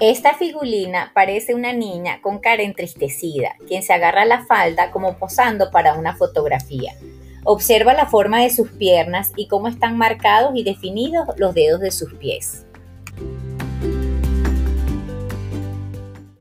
Esta figurina parece una niña con cara entristecida, quien se agarra la falda como posando para una fotografía. Observa la forma de sus piernas y cómo están marcados y definidos los dedos de sus pies.